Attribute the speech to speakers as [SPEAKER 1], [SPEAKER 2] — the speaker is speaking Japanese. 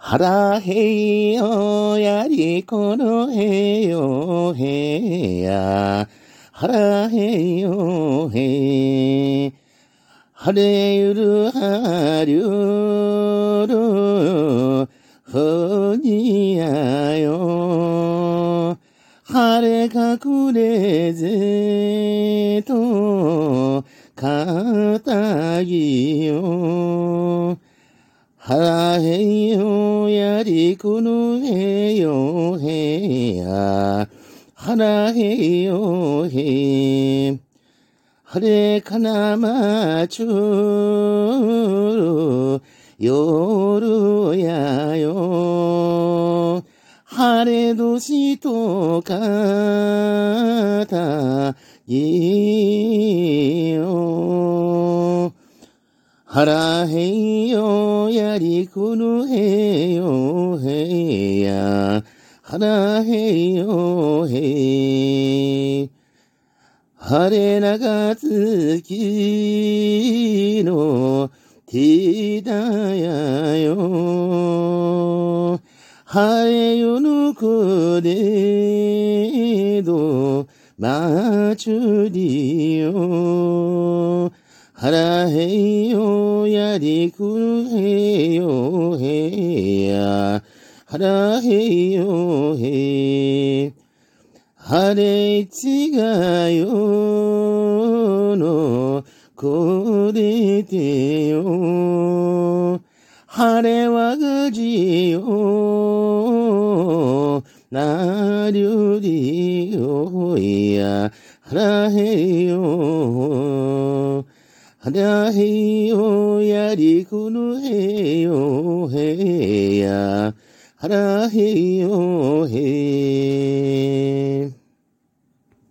[SPEAKER 1] 腹へいよやりこのへよへや。腹へいよへ。晴れゆるはりゅるふにやよ。晴れ隠れぜとかたぎよ。腹へいよやりくぬへよへや。腹へいよへ。晴れかなまちゅる夜やよ。晴れ年とかたい腹へよやりくぬへよへや。腹へよへ。晴れ長月のティダやよ。晴れよぬくれど、まちゅりよ。腹へいよやりくるへいよへや。腹へいよへい。晴れちがよのこれてよ。晴れわがじよ。なりゅりよや。腹へいよ。腹へよやりくぬへよへや。腹へよへ。